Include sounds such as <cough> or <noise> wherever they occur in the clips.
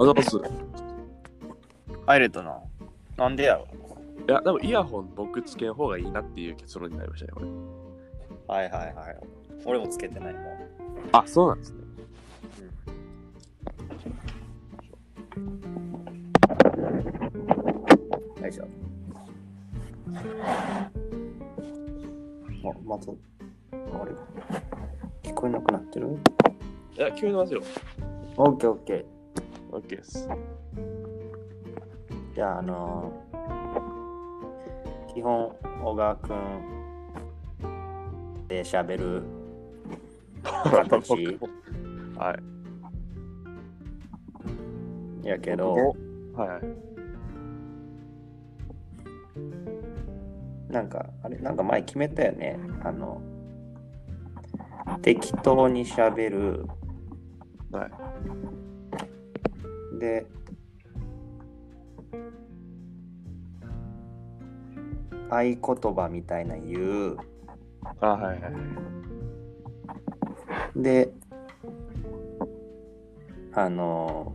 あざます。い入れたな。なんでやろ？や、でもイヤホン僕つけん方がいいなっていう結論になりましたね、これ。はいはいはい。俺もつけてないもん。あ、そうなんですね。よいしょ。あ、まず、あれ？聞こえなくなってる？いや、聞こえてますよ。オッケーオッケー。OK です。じゃあ、あのー基本、小川くんで喋る形 <laughs> はい。やけど、はいはい。なんか、あれ、なんか前決めたよね。あの、適当に喋る。はい。で、合言葉みたいな言う。あ、はいはい。で、あの、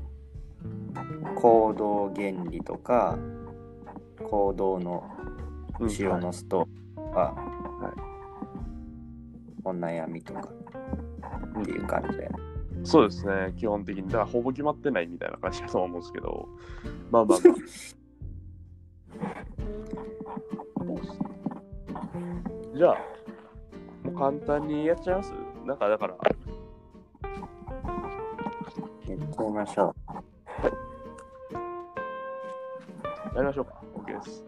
行動原理とか、行動のうん血を乗すとか、はいお悩みとかっていう感じで。そうですね、基本的に。だからほぼ決まってないみたいな感じだと思うんですけど、まあまあまあ。<laughs> じゃあ、もう簡単にやっちゃいます？なんかだから、やってみましょやりましょうか。OK です。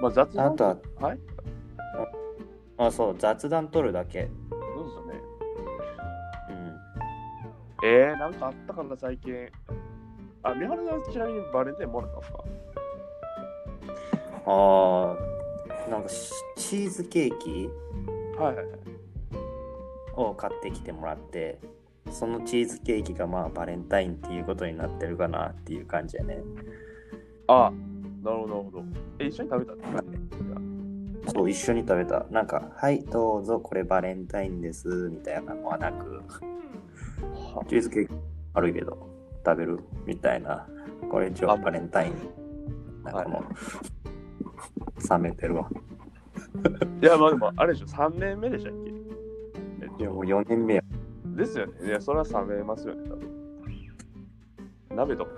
まあ雑う。談？あとは、はいあ、そう、雑談取るだけ。えー、なんかあったかな、最近。あ、三原さん、ちなみにバレンタインもらったんですか？ああ、なんかシチーズケーキ？はいはいはい。を買ってきてもらって、そのチーズケーキがまあバレンタインっていうことになってるかなっていう感じやね。あ、なるほど、なるほど。え、一緒に食べたって感じそう、一緒に食べた。なんか、はい、どうぞ、これバレンタインです、みたいなのはなく、はチーズケーキ悪いけど、食べるみたいな。これ一応バレンタイン。なんかもう、冷めてるわ。<laughs> いや、まあでも、あれでしょ、3年目でしたっけ？えいや、もう4年目や。ですよね。いや、それは冷めますよね、多分。鍋とか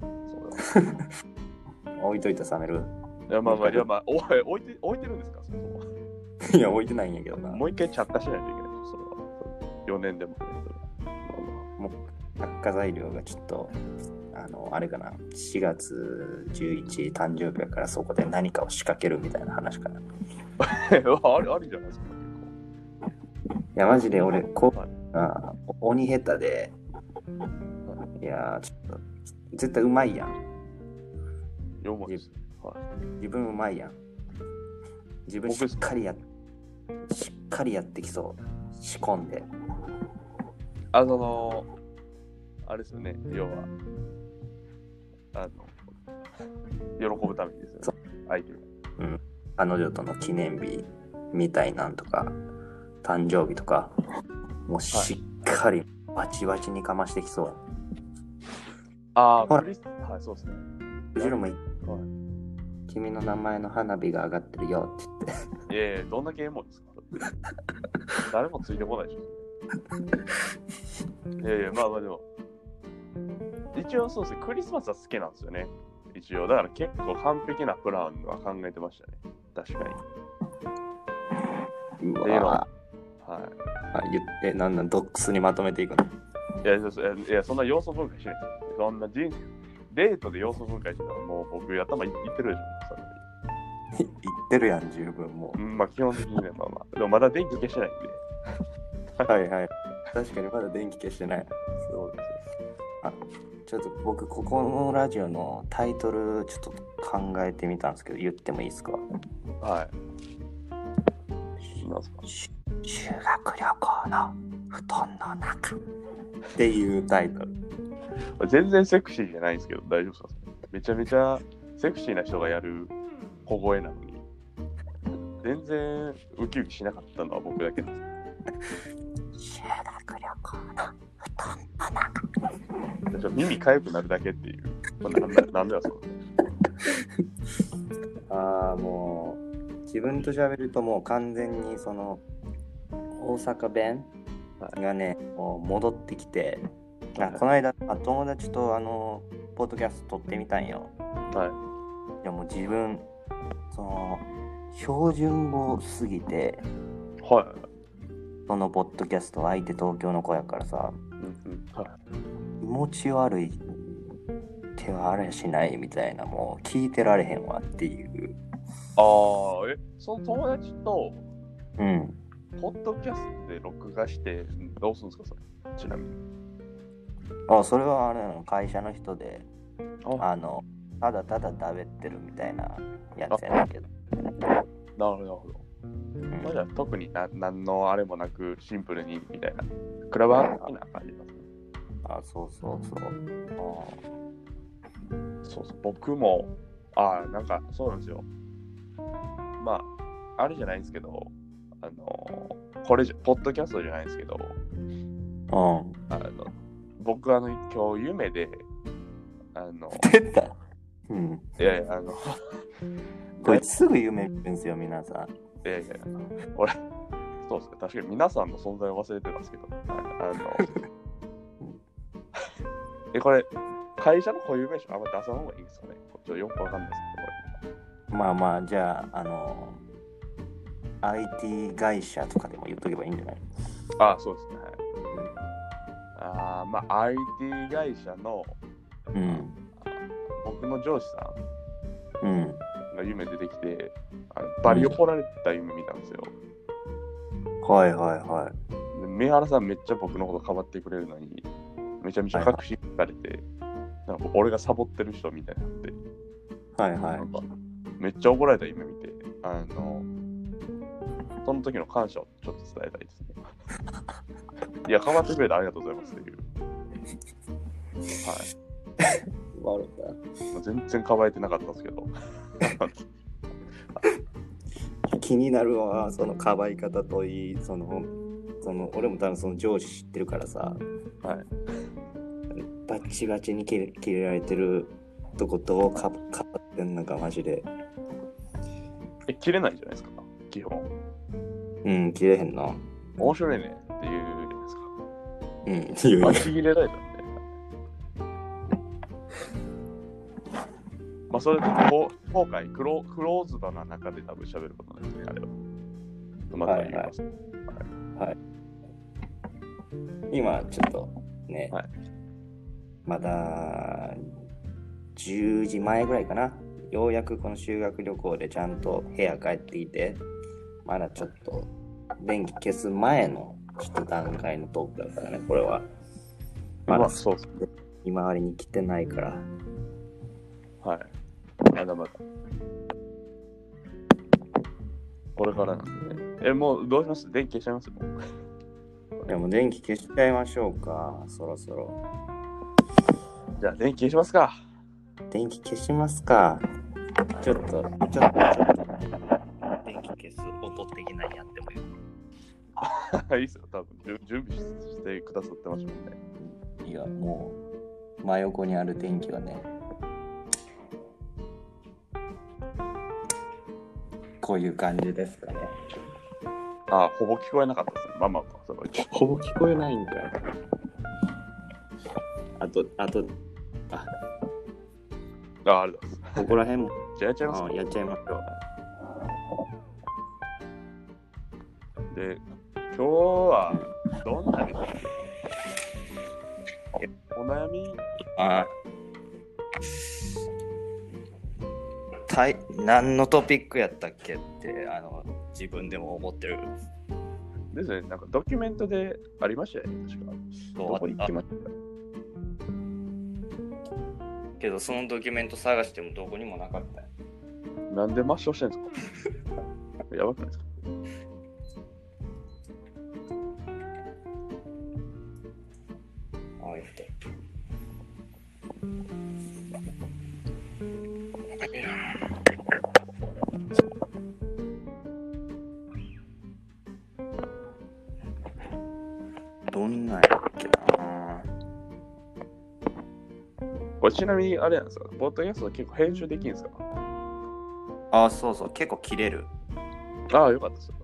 <laughs> 置いといたら冷める？いや、まあまあ、いや、まあ、おい <laughs> 置いて、置いてるんですか、そもそもいや、置いてないんやけどな。もう一回着火しないといけないそれは。4年でもね。発火材料がちょっと、あの、あれかな、4月11誕生日やからそこで何かを仕掛けるみたいな話かな。い <laughs> あれ、ありじゃないですか、や、マジで俺、こはいあ鬼下手で、いや、ちょっと、絶対うまいやん。結構。4文字です。はい。自分うまいやん。自分しっかりや、しっかりやってきそう。仕込んで。あのあれですよね、要は、あの、喜ぶためにですよねそ、相手が。彼女との記念日みたいなんとか、誕生日とか、もうしっかりバチバチにかましてきそう。ああ、ほらクリス、はい、そうですね。後ろもいはい君の名前の花火が上がってるよって言って。いやいや、どんなゲームですか誰もついてこないでしょ。<laughs> いやいや、まあまあでも、一応そうですね、クリスマスは好きなんですよね。一応、だから結構完璧なプランは考えてましたね。確かに。うわはあ言って、なんなん、ドックスにまとめていくの？い。いや、そいやそんな要素分解しないですよ。そんな人デートで要素分解してたらもう僕頭いいってるでしょ。それ言ってるやん、十分もうん、まあ基本的にね、まあまあ。でもまだ電気消してないんで。う。<laughs> はいはい。確かにまだ電気消してない。ちょっと僕、ここのラジオのタイトル、ちょっと考えてみたんですけど、言ってもいいですか？はい。なんすかし修学旅行の布団の中っていうタイトル。全然セクシーじゃないんですけど、大丈夫ですかめちゃめちゃセクシーな人がやる小声なのに、全然ウキウキしなかったのは僕だけです。修 <laughs> 学耳かゆくなるだけっていう。これなんでなんでだそう <laughs> ああ、もう、自分と喋るともう完全にその、大阪弁がね、もう戻ってきて、あこの間、あ友達とあの、ポッドキャスト撮ってみたんよ。はい。いやもう自分、その、標準語すぎて、はい。そのポッドキャスト相手東京の子やからさ。気持ち悪い手はあれしないみたいな、もう聞いてられへんわっていう。ああ、え、その友達と、うん。ポッドキャストで録画して、どうするんですか、それ。ちなみに。あ、それはあれなの、会社の人で、ああの、ただただ食べてるみたいなやつやねんけど。なるほど、なるほど。うんまあ、じゃあ特にな何のあれもなく、シンプルにみたいな。クラブハウス的な感じですね。あ、そうそうそう。そうそう、僕も、ああ、なんかそうなんですよ。まあ、あれじゃないんですけど、あの、これじゃ、ポッドキャストじゃないんですけど、うん。あの、僕、あの、今日夢で、あの、出たうん。いやいや、あの、こいつすぐ夢見るんすよ、皆さん。いやいや、俺、そうですね、確かに皆さんの存在を忘れてたんですけど、ああの、え、これ、会社の固有名称あんま出さない方がいいんですかねちょっとよくわかんないですけど、こまあまあ、じゃあ、あの、IT 会社とかでも言っとけばいいんじゃない？れ。ああ、そうですね、はい。あーまあ、IT 会社のうん。僕の上司さうん。んが夢出てきて、あのバリ怒られた夢見たんですよ。はいはいはい。で三原さんめっちゃ僕のことかばってくれるのに、めちゃめちゃ確信されて、なんか俺がサボってる人みたいになって、はいはいなん。かめっちゃ怒られた夢見て、あの、その時の感謝をちょっと伝えたいですね。<laughs> いや、かばってくれてありがとうございますっていう。はい。全然かばえてなかったんですけど。<laughs> 気になるわ、そのかばい方といい、その、その俺も多分その上司知ってるからさ、はい。バッチバチに切れ切れられてるとことかかばってんのかマジで。え、切れないじゃないですか、基本。うん、切れへんな。面白いねっていうじゃないですか。うん、いや <laughs> あ、ちぎれられたんまあ、それで、こう後悔クロ、クローズドな中で多分喋ることなんですね、あれは。また言います。今ちょっとね、はいまだ10時前ぐらいかな。ようやくこの修学旅行でちゃんと部屋帰ってきて、まだちょっと電気消す前のちょっと段階のトークだからね、これは。まだまあ、そうです。見回りに来てないから。はい。まだまだ。これからなんでね。え、もうどうします？電気消しちゃいます？もうでも電気消しちゃいましょうか、そろそろ。じゃあ、電気消しますか。電気消しますか。ちょっと、ちょっと、ちょっと。電気消す音的なやってもいい <laughs> いいっすよ、多分準準備してくださってましたもんね。いや、もう、真横にある電気はね、こういう感じですかね。あ、ほぼ聞こえなかったですね。まあそれは一応ほぼ聞こえないんかい？あと、あと、あ、あ、ありがとうございます。ここら辺も、じゃあやっちゃいますかあやっちゃいましょう。で、今日はどんなお悩み、あたい何のトピックやったっけってあの自分でも思ってる。ですね、なんかドキュメントでありましたよね、確か。どこに行きました？けどそのドキュメント探してもどこにもなかったよ。なんで抹消してんですか？<laughs> やばくないですか？どんなんやっけなこれちなみにあれなんですかポッドキャスト結構編集できるんですか？あ、そうそう、結構切れる。ああ、よかったですよ。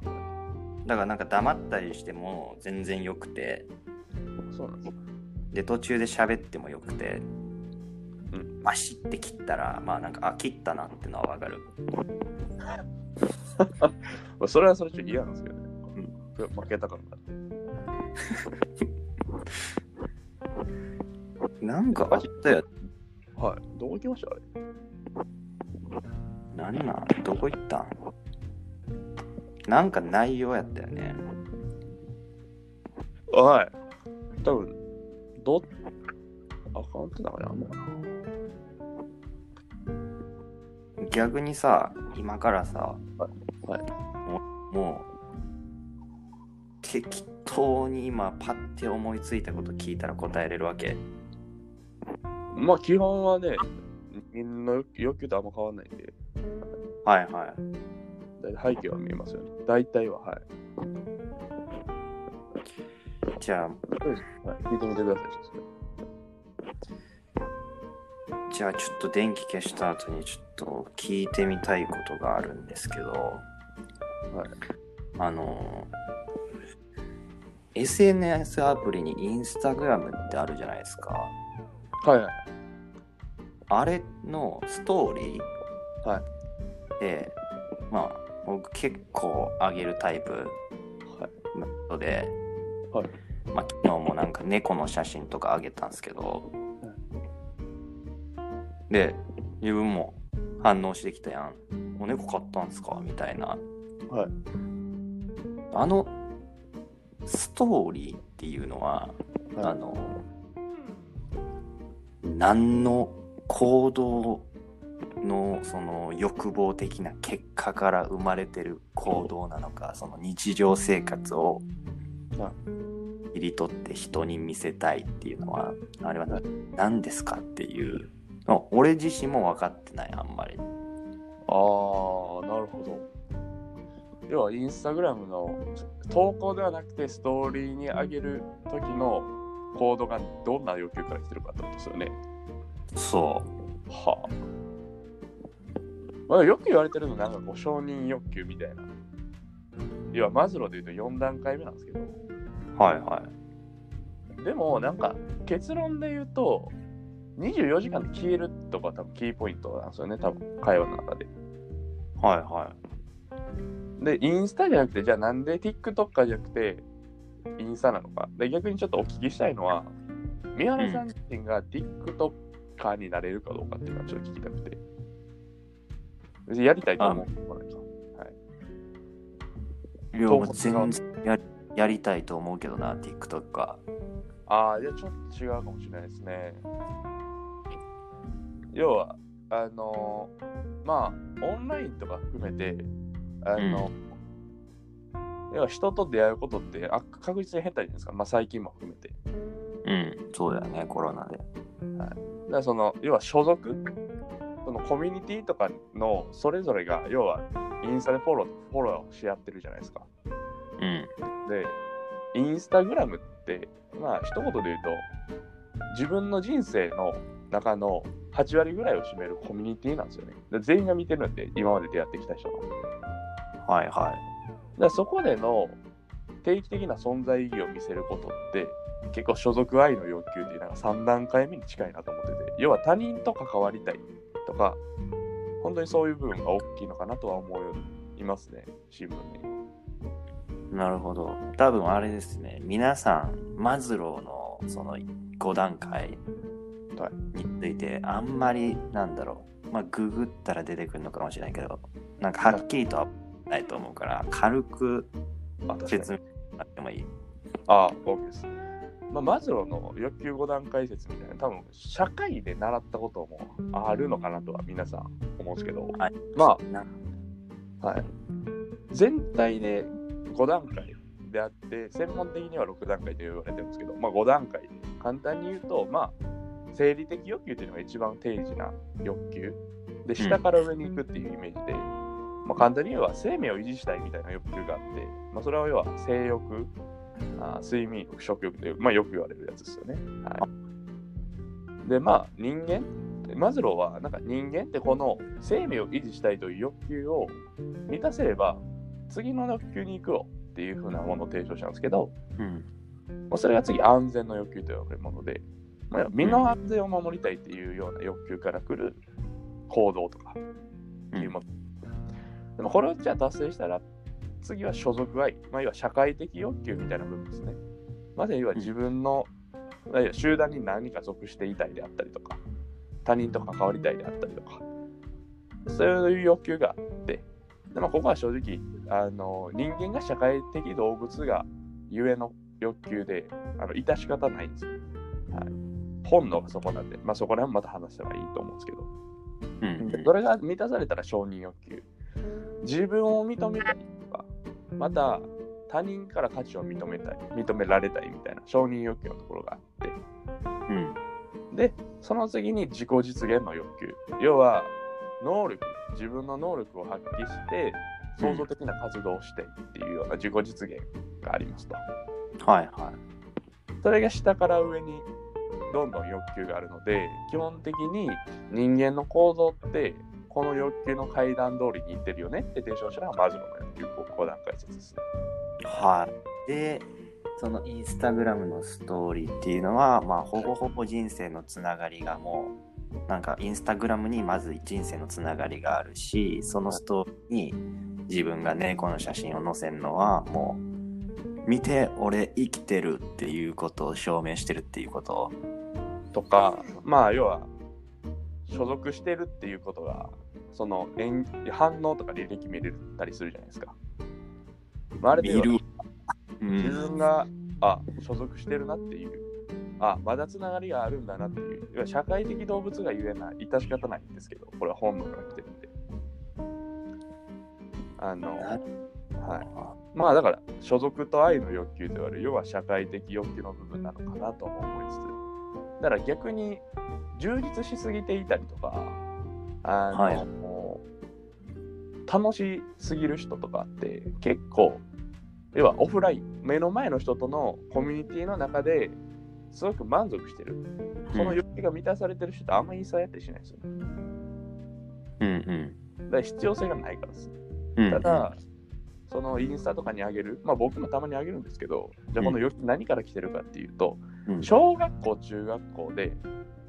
だからなんか黙ったりしても全然よくて、そうなんです。で、途中で喋ってもよくて、うんバシって切ったら、まあなんか、あ、切ったなってのはわかる。<laughs> まあ、それはそれちょっと嫌なんですけどね。うん負けたからなって。<laughs> なんかあったよ。はい。どこ行きました？あれなん？なんどこ行ったん？なんか内容やったよね。はい。多分、ど、アカウントなんかにあんのかな？逆にさ、今からさ、はい。もう、適当に今パッて思いついたこと聞いたら答えれるわけ？まあ、基本はね、みんな欲求とあんま変わんないんで、はいはい。背景は見えますよね。大体は、はい。じゃあ、はい、聞いてみてください。じゃあちょっと電気消した後にちょっと聞いてみたいことがあるんですけど、はい。あの、SNS アプリにインスタグラムってあるじゃないですか。はいはい。あれのストーリーはいで、まあ、僕結構上げるタイプはい。なので、はいまあ、昨日もなんか猫の写真とか上げたんですけど、で、自分も反応してきたやん。お猫買ったんすか？みたいな。はい。あのストーリーっていうのは、はいあの、何の行動のその欲望的な結果から生まれてる行動なのか、その日常生活をは切り取って人に見せたいっていうのは、あれは何ですかっていうの、俺自身も分かってない、あんまり。ああ、なるほど。要は、インスタグラムの投稿ではなくて、ストーリーに上げる時のコードがどんな要求から来てるかってことですよね。そはあ。まあ、よく言われてるのなんかこう承認欲求みたいな。要はマズローで言うと4段階目なんですけど。う。はいはい。でもなんか結論で言うと24時間で消えるとか多分キーポイントなんですよね多分会話の中で。はいはでインスタじゃなくてじゃあなんで TikTok じゃなくてインスタなのか。で逆にちょっとお聞きしたいのは三原さん自身が TikToker になれるかどうかっていうのはちょっと聞きたくて。別にやりたいと思う。い。いや、投稿もう全然ややりたいと思うけどな、TikTok か。ああ、じゃあちょっと違うかもしれないですね。要は、あのまあ、オンラインとか含めて、あの、要は人と出会うことってあ確実に減ったじゃないですか？まあ、最近も含めて。うん、そうだよね、コロナで。だからその、要は所属？そのコミュニティとかのそれぞれが、要は、インスタでフォロー、フォローし合ってるじゃないですか。うん。で、インスタグラムって、まあ、一言で言うと、自分の人生の中の8割ぐらいを占めるコミュニティなんですよね。で全員が見てるんで、今まで出会ってきた人の。はいはらそこでの定期的な存在意義を見せることって、結構所属愛の要求っていうのが3段階目に近いなと思ってて、要は他人と関わりたいとか、本当にそういう部分が大きいのかなとは思いますね、新聞に。い。なるほど。多分あれですね、皆さん、マズローのその5段階について、あんまり、なんだろう、まあ、ググったら出てくるのかもしれないけど、なんかはっきりとはないと思うから、軽く説明あってもいい。ああ、OK です。まあ、マズローの欲求5段階説みたいな、多分社会で習ったこともあるのかなとは皆さん思うんですけど、はいまなあ、はい。全体で5段階であって、専門的には6段階と言われてるんですけど、まあ5段階で簡単に言うと、まあ、生理的欲求っていうのが一番定時な欲求。で、下から上に行くっていうイメージで、まあ簡単に言えば生命を維持したいみたいな欲求があって、まあそれは要は性欲、あー睡眠欲、食欲という、まあよく言われるやつですよね。はい。で、まあ人間、マズローはなんか人間ってこの生命を維持したいという欲求を満たせれば次の欲求に行くよっていうふうなものを提唱したんですけど、うん。まあそれが次安全の欲求と呼ばれるもので、まあ、身の安全を守りたいっていうような欲求から来る行動とかっていうもの。でもこれをじゃあ達成したら次は所属愛、まあ、要は社会的欲求みたいな部分ですね。まず要は自分の、まあ要は集団に何か属していたいであったりとか、他人と関わりたいであったりとか、そういう欲求があって、でもここは正直、あの人間が社会的動物がゆえの欲求で、あの致し方ないんですよ。はい、本能がそこなんで、まあそこら辺また話せばいいと思うんですけど、うん。でそれが満たされたら承認欲求。自分を認めたいとか、また他人から価値を認めたい、認められたいみたいな承認欲求のところがあって、うん。で、その次に自己実現の欲求。要は、能力、自分の能力を発揮して、創造的な活動をしてっていうような自己実現がありますと。はいはい。それが下から上にどんどん欲求があるので、基本的に人間の構造って、この欲求の階段通りにいってるよねって提唱したのがマズローの欲求5段階説ですね。はい。で、そのインスタグラムのストーリーっていうのは、まあ、ほぼほぼ人生のつながりがもう、なんかインスタグラムにまず人生のつながりがあるし、そのストーリーに自分が猫の写真を載せるのは、もう、見て、俺生きてるっていうことを証明してるっていうこと？とか、まあ要は所属してるっていうことが、その演反応とか履歴見れたりするじゃないですか。まる。う自ん。分が、あ、所属してるなっていう、あ、まだつながりがあるんだなっていう、社会的動物が言えない、致し方ないんですけど、これは本能から来てるんで。あの、なはい。まあだから、所属と愛の欲求と言われる、要は社会的欲求の部分なのかなとも思いつつ、だから逆に充実しすぎていたりとか、あの、はいもう楽しすぎる人とかって結構、要はオフライン、目の前の人とのコミュニティの中ですごく満足してる。その欲求が満たされてる人ってあんまりインスタやったりしないですよね。うんうん。だから必要性がないからです。うんただ、そのインスタとかにあげる、まあ僕もたまにあげるんですけど、じゃあこの欲求何から来てるかっていうと、うん小学校、中学校で、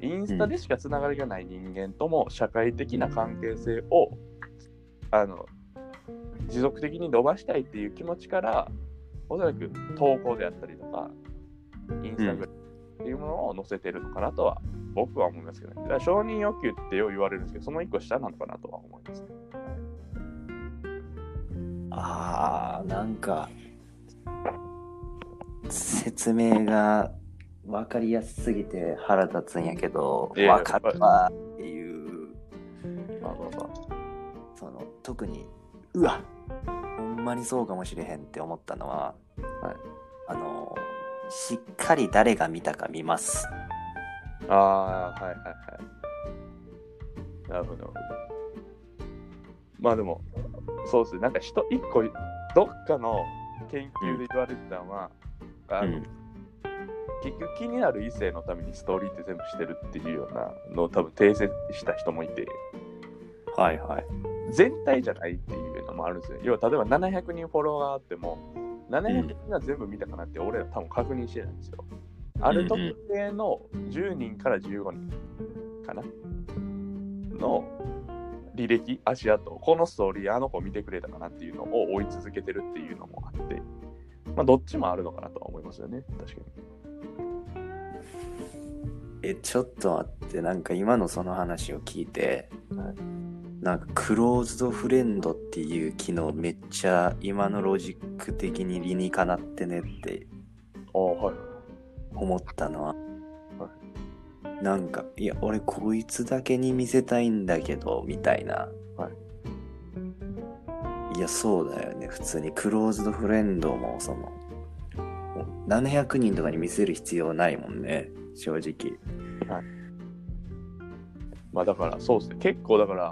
インスタでしかつながりがない人間とも社会的な関係性を、あの、持続的に伸ばしたいっていう気持ちから、おそらく投稿であったりとか、インスタグラムっていうものを載せてるのかなとは、僕は思いますけどね。だから承認欲求ってよう言われるんですけど、その一個下なのかなとは思いますね。ああ、なんか、説明が分かりやすすぎて腹立つんやけど、いや分かるわっていう、まあまあまあ。その、特に、うわほんまにそうかもしれへんって思ったのは、はいあの、しっかり誰が見たか見ます。ああ、はいはいはい。なるほど。まあでも、そうですね、なんか人一個、どっかの研究で言われてたのは、あのうん結局気になる異性のためにストーリーって全部してるっていうようなのを多分訂正した人もいて、はいはい。全体じゃないっていうのもあるんですよ。要は例えば700人フォロワーあっても、700人が全部見たかなって俺ら多分確認してないんですよ。ある特定の10人から15人かな？の履歴、足跡、このストーリーあの子見てくれたかなっていうのを追い続けてるっていうのもあって、まあどっちもあるのかなとは思いますよね、確かに。え、ちょっと待って、なんか今のその話を聞いて、はいなんかクローズドフレンドっていう機能めっちゃ今のロジック的に理にかなってねってああ、はい。思ったのは、なんか、いや、俺こいつだけに見せたいんだけど、みたいな。いや、そうだよね。普通にクローズドフレンドも、その、700人とかに見せる必要ないもんね、正直。まあだからそうですね、結構だから、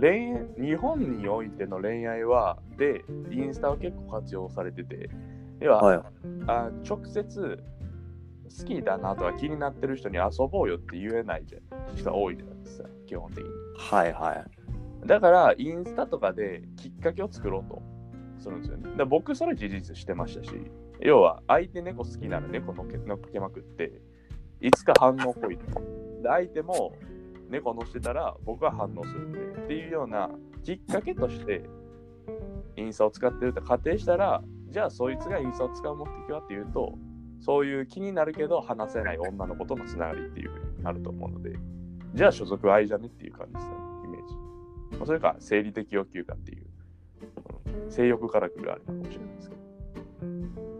恋愛日本においての恋愛は、で、インスタは結構活用されてて、要は、はい。あ直接好きだなとか気になってる人に遊ぼうよって言えないじゃん人は多いじゃないですか、基本的に。はいはい。だから、インスタとかできっかけを作ろうとするんですよね。だ僕、それ事実してましたし、要は、相手猫好きなら猫のっけ乗っけまくって、いつか反応来いと。で、相手も猫乗してたら、僕は反応するんで、っていうようなきっかけとして、インスタを使ってると仮定したら、じゃあ、そいつがインスタを使う目的はっていうと、そういう気になるけど話せない女の子とのつながりっていうふうになると思うので、じゃあ所属愛じゃねっていう感じですね、イメージ。まそれか生理的欲求かっていう、うん性欲からくるあれかもしれないですけど。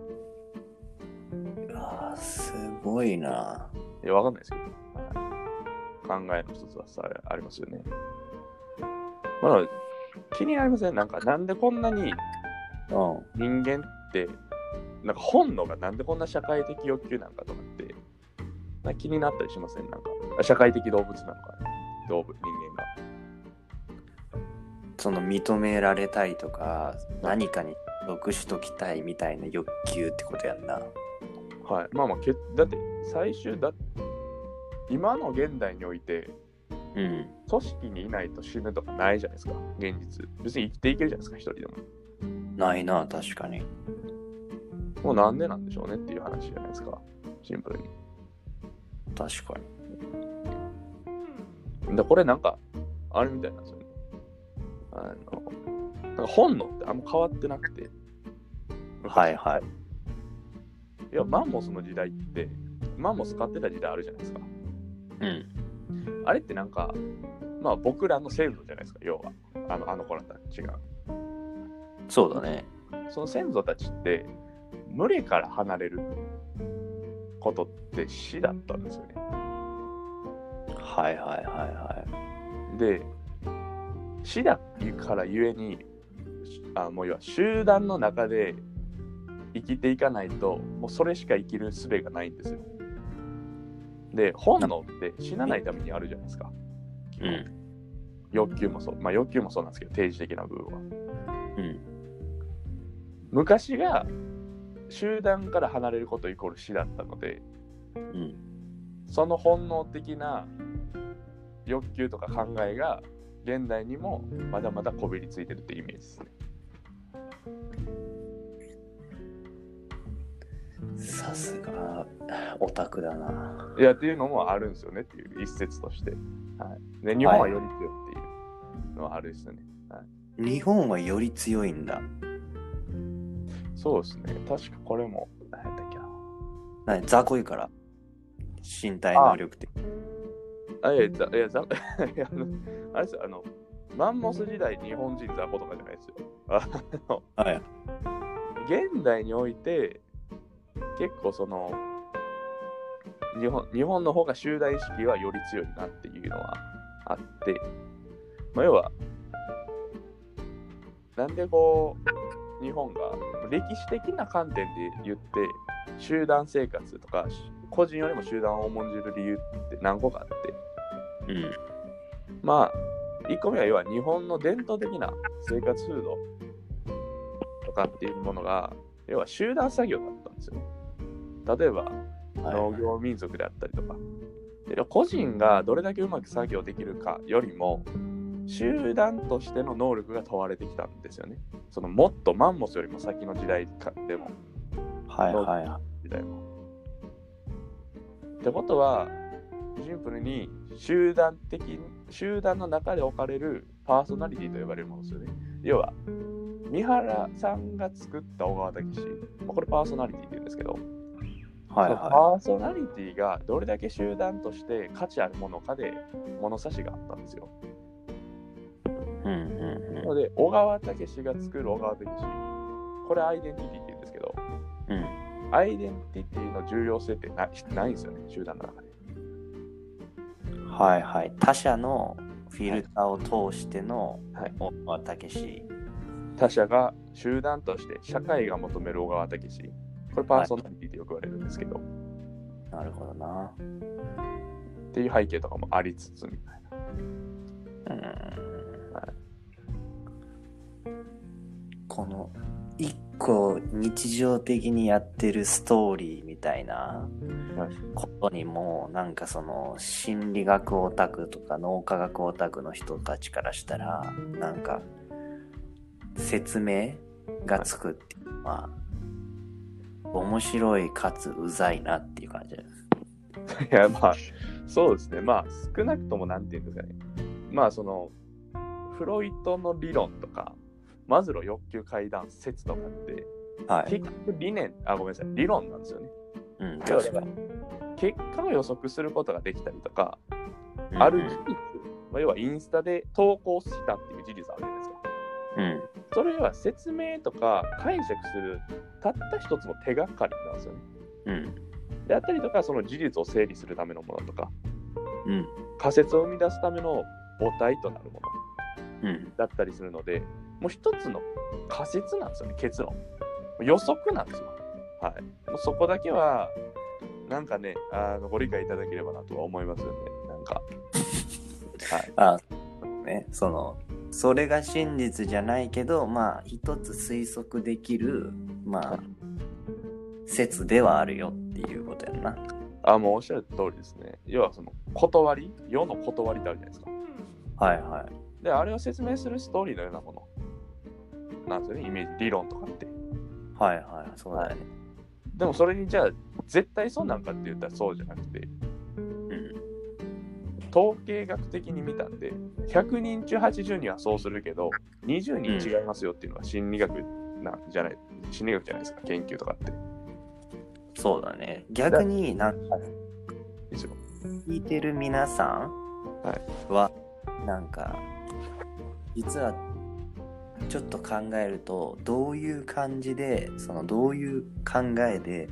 すごいな。いや、わかんないですけど、はい考えの一つはさありますよね。まあ、気になりません？なんか、なんでこんなにうん。人間って、なんか本能がなんでこんな社会的欲求なんかとかって、な気になったりしません？なんか、あ社会的動物なのかね。動物、人間が。その認められたいとか、何かに属しときたいみたいな欲求ってことやんな。はい。まあまあ、けだって、最終だ、今の現代において、うん。組織にいないと死ぬとかないじゃないですか、現実。別に生きていけるじゃないですか、一人でも。ないな、確かに。もうなんでなんでしょうねっていう話じゃないですか、シンプルに。確かに。で、これなんか、あれみたいなんですよね。あの、なんか本能ってあんま変わってなくて。はいはい。いや、マンモスの時代って、マンモス買ってた時代あるじゃないですか。うん。あれってなんか、まあ僕らの先祖じゃないですか、要は。あの、あの子らたちが。そうだね。その先祖たちって、群れから離れることって死だったんですよね。はいはいはいはで、死だからゆえに、あもう要は集団の中で生きていかないと、もうそれしか生きる術がないんですよ。で、本能って死なないためにあるじゃないですか。い。うん。欲求もそう。まあ欲求もそうなんですけど、定時的な部分は。うん。昔が集団から離れることイコール死だったので、うん。その本能的な欲求とか考えが現代にもまだまだこびりついてるってイメージですね。さすが、オタクだな。いやっていうのもあるんですよねっていう一説として。はい、で日本はより強いっていうのはあるですよね。日本はより強いんだ。そうですね。確かこれも、何やったっけな。何？雑魚いから？身体能力的。あ、いや、ざいや、ざ <laughs> いやあの、あれですよ、あの、マンモス時代日本人雑魚とかじゃないですよ。あのはい。現代において結構その日本日本の方が集団意識はより強いなっていうのはあって、まあ、要はなんでこう日本が歴史的な観点で言って集団生活とか個人よりも集団を重んじる理由って何個かあってうん。まあ1個目は要は日本の伝統的な生活風土とかっていうものが要は集団作業だったんですよね。例えば農業民族であったりとか。で個人がどれだけうまく作業できるかよりも集団としての能力が問われてきたんですよね。そのもっとマンモスよりも先の時代かでもはいはいは時代も。ってことはシンプルに集団的集団の中で置かれるパーソナリティと呼ばれるものですよね。要は三原さんが作った小川武史、まあ、これパーソナリティって言うんですけど、い。はいはパーソナリティがどれだけ集団として価値あるものかで物差しがあったんですよ。い。うんうんなので、小川武史が作る小川武史、これアイデンティティって言うんですけど、うん。うん。アイデンティティの重要性ってなないんですよね、集団の中で。はいはい。他者のフィルターを通してのはい小川武史。他者が集団として社会が求める小川武史、これパーソナリティってよく言われるんですけど、なるほどな。っていう背景とかもありつつみたいな。うんはこの一構日常的にやってるストーリーみたいなはいことにもなんかその心理学オタクとか脳科学オタクの人たちからしたらなんか説明がつくっていうのは面白いかつうざいなっていう感じです。いや、まあ、そうですね。まあ、少なくともなんていうんですかね。まあ、その、フロイトの理論とか、マズロー欲求階段説とかって、はい。結局理念、あ、ごめんなさい、理論なんですよね。うん、確かに。結果を予測することができたりとか、うんある事実、まあ、要はインスタで投稿したっていう事実あるじゃないですか。うん。それは説明とか解釈するたった一つの手がかりなんですよね。うん。であったりとか、その事実を整理するためのものとか、うん。仮説を生み出すための母体となるものうん。だったりするので、もう一つの仮説なんですよね、結論。予測なんですよ。はい。もうそこだけは、なんかね、あのご理解いただければなとは思いますよね。なんか。<laughs> はい。あ、ね、その、それが真実じゃないけど、まあ、一つ推測できる、まあ、説ではあるよっていうことやんな。あ、もうおっしゃる通りですね。要はその、断り？世の断りってあるじゃないですか。はいはい。で、あれを説明するストーリーのようなものなんですよね、イメージ、理論とかって。はいはい、そうだよね。でもそれにじゃあ、絶対そうなんかって言ったらそうじゃなくて、うん。統計学的に見たんで、100人中80人はそうするけど、20人違いますよっていうのは心理学なんじゃない、心理学じゃないですか、研究とかって。そうだね。逆になんかですよ。聞いてる皆さんは、なんか、実は、ちょっと考えると、どういう感じで、そのどういう考えで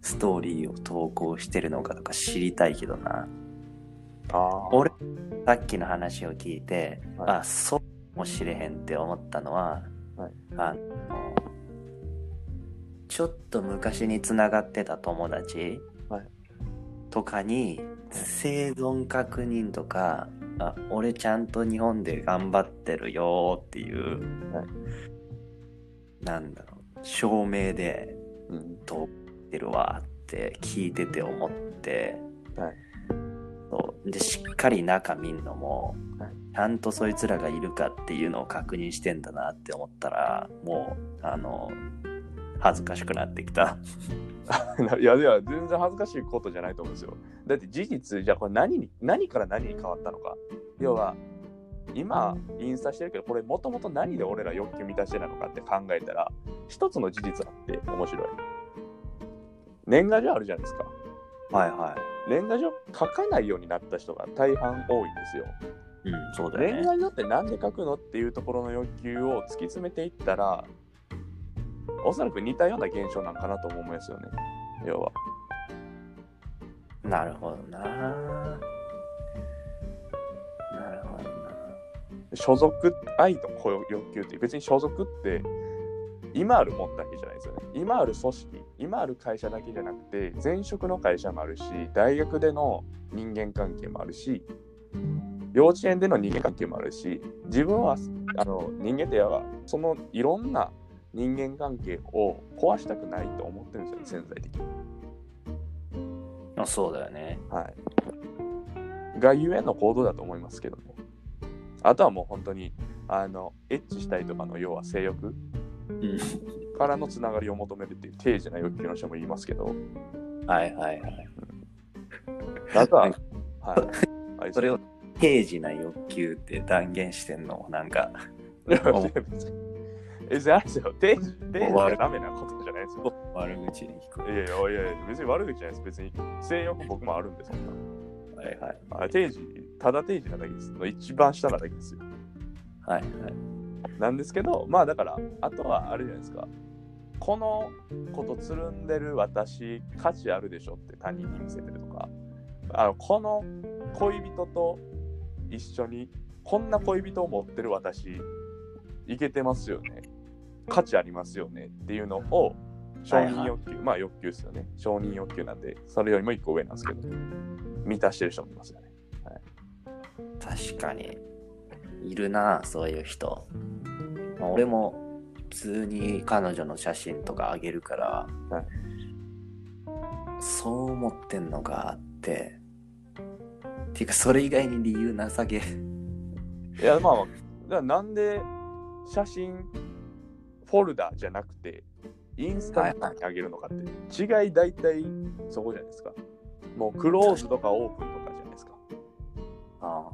ストーリーを投稿してるのかとか知りたいけどな。あ俺、さっきの話を聞いて、はい。あ、そうかもしれへんって思ったのは、はい。あの、ちょっと昔につながってた友達はい。とかに、生存確認とか、あ、俺ちゃんと日本で頑張ってるよっていう、はい。なんだろう、証明でうん。通ってるわって聞いてて思って、はいでしっかり中見んのも、はいちゃんとそいつらがいるかっていうのを確認してんだなって思ったらもうあの恥ずかしくなってきた <laughs> いや、いや、全然恥ずかしいことじゃないと思うんですよ。だって事実、じゃあこれ何に、何から何に変わったのか。要は、今、インスタしてるけど、これもともと何で俺ら欲求満たしてなのかって考えたら、一つの事実あって面白い。年賀状あるじゃないですか。はいは年賀状書かないようになった人が大半多いんですよ。いうんそうだよ年ね賀状ってなんで書くのっていうところの欲求を突き詰めていったら、おそらく似たような現象なんかなと思うんですよね。要は。なるほどななるほどな所属、愛と雇用欲求って別に所属って今あるもんだけじゃないですよね。今ある組織、今ある会社だけじゃなくて、前職の会社もあるし、大学での人間関係もあるし、幼稚園での人間関係もあるし、自分はあの人間ってやはそのいろんな人間関係を壊したくないと思ってるんですよね、潜在的に。あそうだよねはい。がゆえの行動だと思いますけどね。あとはもう本当に、あの、エッチしたいとかの要は性欲うんからのつながりを求めるっていう定時な欲求の人も言いますけど、はいはいはいあとは、はい。はいそれを定時な欲求って断言してん。のなん。かいや別に別にあですよ、定時、定時がダメなことじゃないですよ。悪口に聞こいやいやいや、別に悪口じゃないです。別に性欲僕もあるん。で、そん。な。はいはい定時、ただ定時なだけです。の一番下なだけですよ。はいはいなんですけど、まあだから、あとはあれじゃないですか。このことつるんでる私、価値あるでしょって他人に見せてるとか、あのこの恋人と一緒に、こんな恋人を持ってる私、いけてますよね。価値ありますよねっていうのを、承認欲求、まあ欲求ですよね。承認欲求なんで、それよりも一個上なんですけど、満たしてる人もいますよね。確かにいるなそういう人、まあ俺も通に彼女の写真とかあげるから、はいそう思ってんのかって。っていうか、それ以外に理由なさげ。いや、まあ、だからなんで写真フォルダじゃなくて、インスタにあげるのかって、違い大体そこじゃないですか。もうクローズとかオープンとかじゃないですか。あ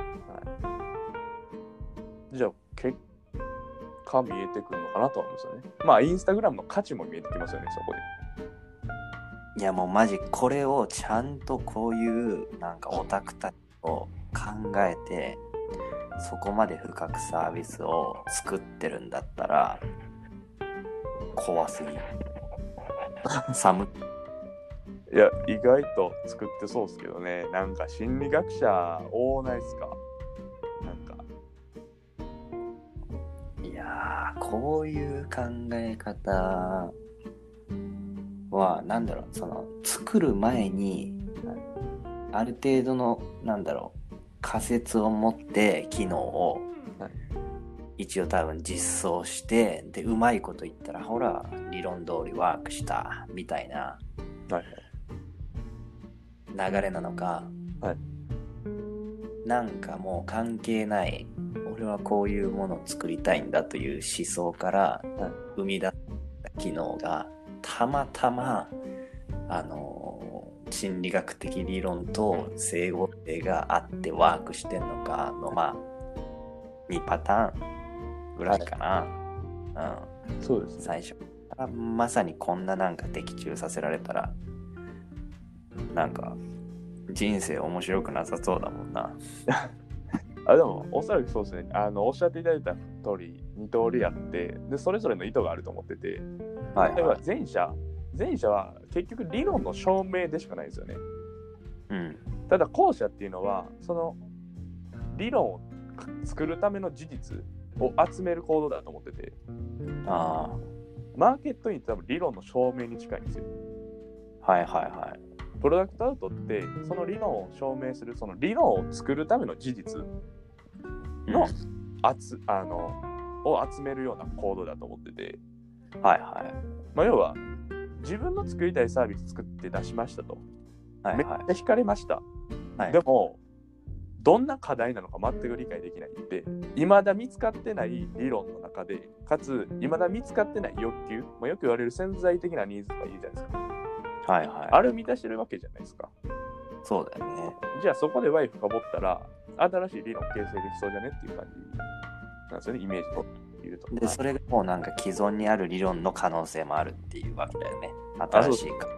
じゃあ、結果見えてくるのかなとは思うんですよね。まあ、インスタグラムの価値も見えてきますよね、そこで。いやもうマジこれをちゃんとこういうなんかオタクたちを考えてそこまで深くサービスを作ってるんだったら怖すぎる <laughs> 寒いや、意外と作ってそうですけどね。なんか心理学者多ないっすか？なんこういう考え方はなんだろうその作る前にある程度のなんだろう仮説を持って機能をはい。一応多分実装してでうまいこと言ったらほら理論通りワークしたみたいなはい。流れなのか、はい。なんかもう関係ない俺はこういうものを作りたいんだという思想から生み出した機能がたまたまあの心理学的理論と整合性があってワークしてんのかのまあ2パターンぐらいかな、うん、そうですね。最初からまさにこんななんか的中させられたらなんか人生面白くなさそうだもんな <laughs> あでも、おそらくそうですね。あの、おっしゃっていただいた通り、二通りあって、で、それぞれの意図があると思ってて、はい例えば前者、前者は結局理論の証明でしかないですよね。うんただ後者っていうのは、その理論を作るための事実を集める行動だと思ってて、あマーケットインって多分理論の証明に近いんですよ。あはいはいはいプロダクトアウトって、その理論を証明する、その理論を作るための事実の集あのを集めるような行動だと思ってて、はいはいまあ、要は自分の作りたいサービス作って出しましたと。めっはいはちゃ惹かれました。いはいでも、どんな課題なのか全く理解できないって、未だ見つかってない理論の中で、かつ、未だ見つかってない欲求、まあ、よく言われる潜在的なニーズとか言うじゃないですか。はいはい。あれを満たしてるわけじゃないですか。そうだよね。じゃあそこで Y 深掘ったら、新しい理論形成できそうじゃねっていう感じなんですよね、イメージと言うと。でそれがもうなんか既存にある理論の可能性もあるっていうわけだよね。新しいか。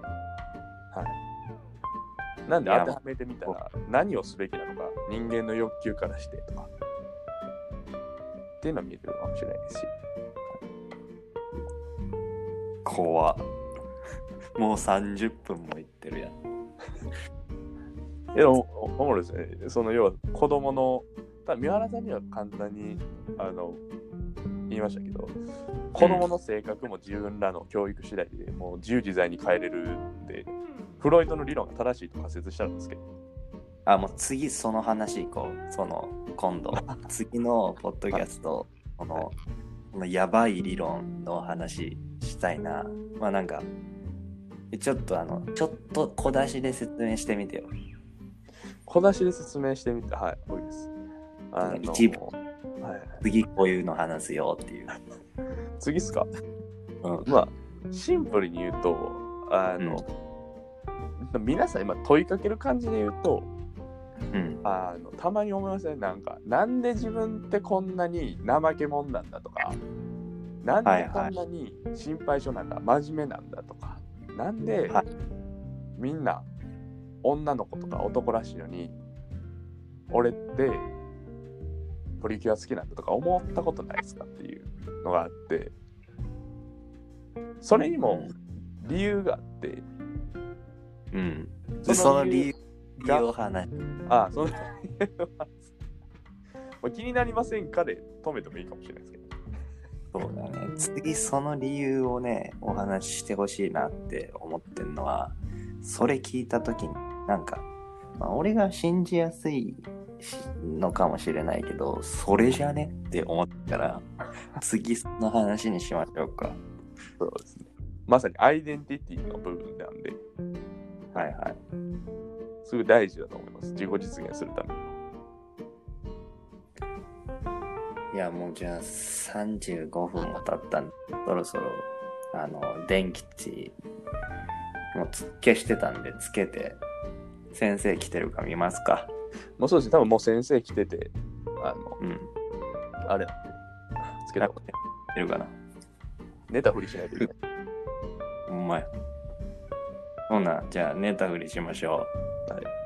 なんで当てはめてみたら何をすべきなのか人間の欲求からしてとか。っていうのは見えてるかもしれないですし。怖っ <laughs> もう30分もいってるやん。<laughs> いやおおおもろいですね。その要は子供の多分三原さんには簡単にあの言いましたけど子供の性格も自分らの教育次第でもう自由自在に変えれるってフロイトの理論が正しいと仮説したんですけど。あもう次その話行こう。その今度。<laughs> 次のポッドキャスト。このこのやばい理論の話したいな。まあなんかえちょっとあのちょっと小出しで説明してみてよ。小出しで説明してみてはい多いです。あの一部。はい、次こういうの話すよっていう、次っすか？うん、まあシンプルに言うとあの、皆さん今問いかける感じで言うとうん。あのたまに思いませんなんかなんで自分ってこんなに怠け者なんだとかなんでこんなに心配性なんだ、真面目なんだとかなんで、はい。みんな女の子とか男らしいのに俺ってプリキュア好きなんだとか思ったことないですかっていうのがあってそれにも理由があってうん。その理由理由理由を話ああその理由はまあ気になりませんかで止めてもいいかもしれないですけどそうだね。次その理由をね、お話ししてほしいなって思ってんのは、それ聞いたときに、なんか、まあ、俺が信じやすいのかもしれないけど、それじゃねって思ったら、<laughs> 次その話にしましょうか。そうですね。まさにアイデンティティの部分なんで、はいはい。すごい大事だと思います。自己実現するために。いや、もうじゃあ35分も経ったんで、そろそろ、あの、電気値、もうつ消してたんで、つけて、先生来てるか見ますか。もうそうですね。多分もう先生来てて、あの、うん。あれつけた方がね、いるかな。寝たふりしないといけない。<laughs> ほんまや。ほな、じゃあ寝たふりしましょう。はい。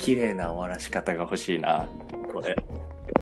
綺麗な終わらし方が欲しいな、これ。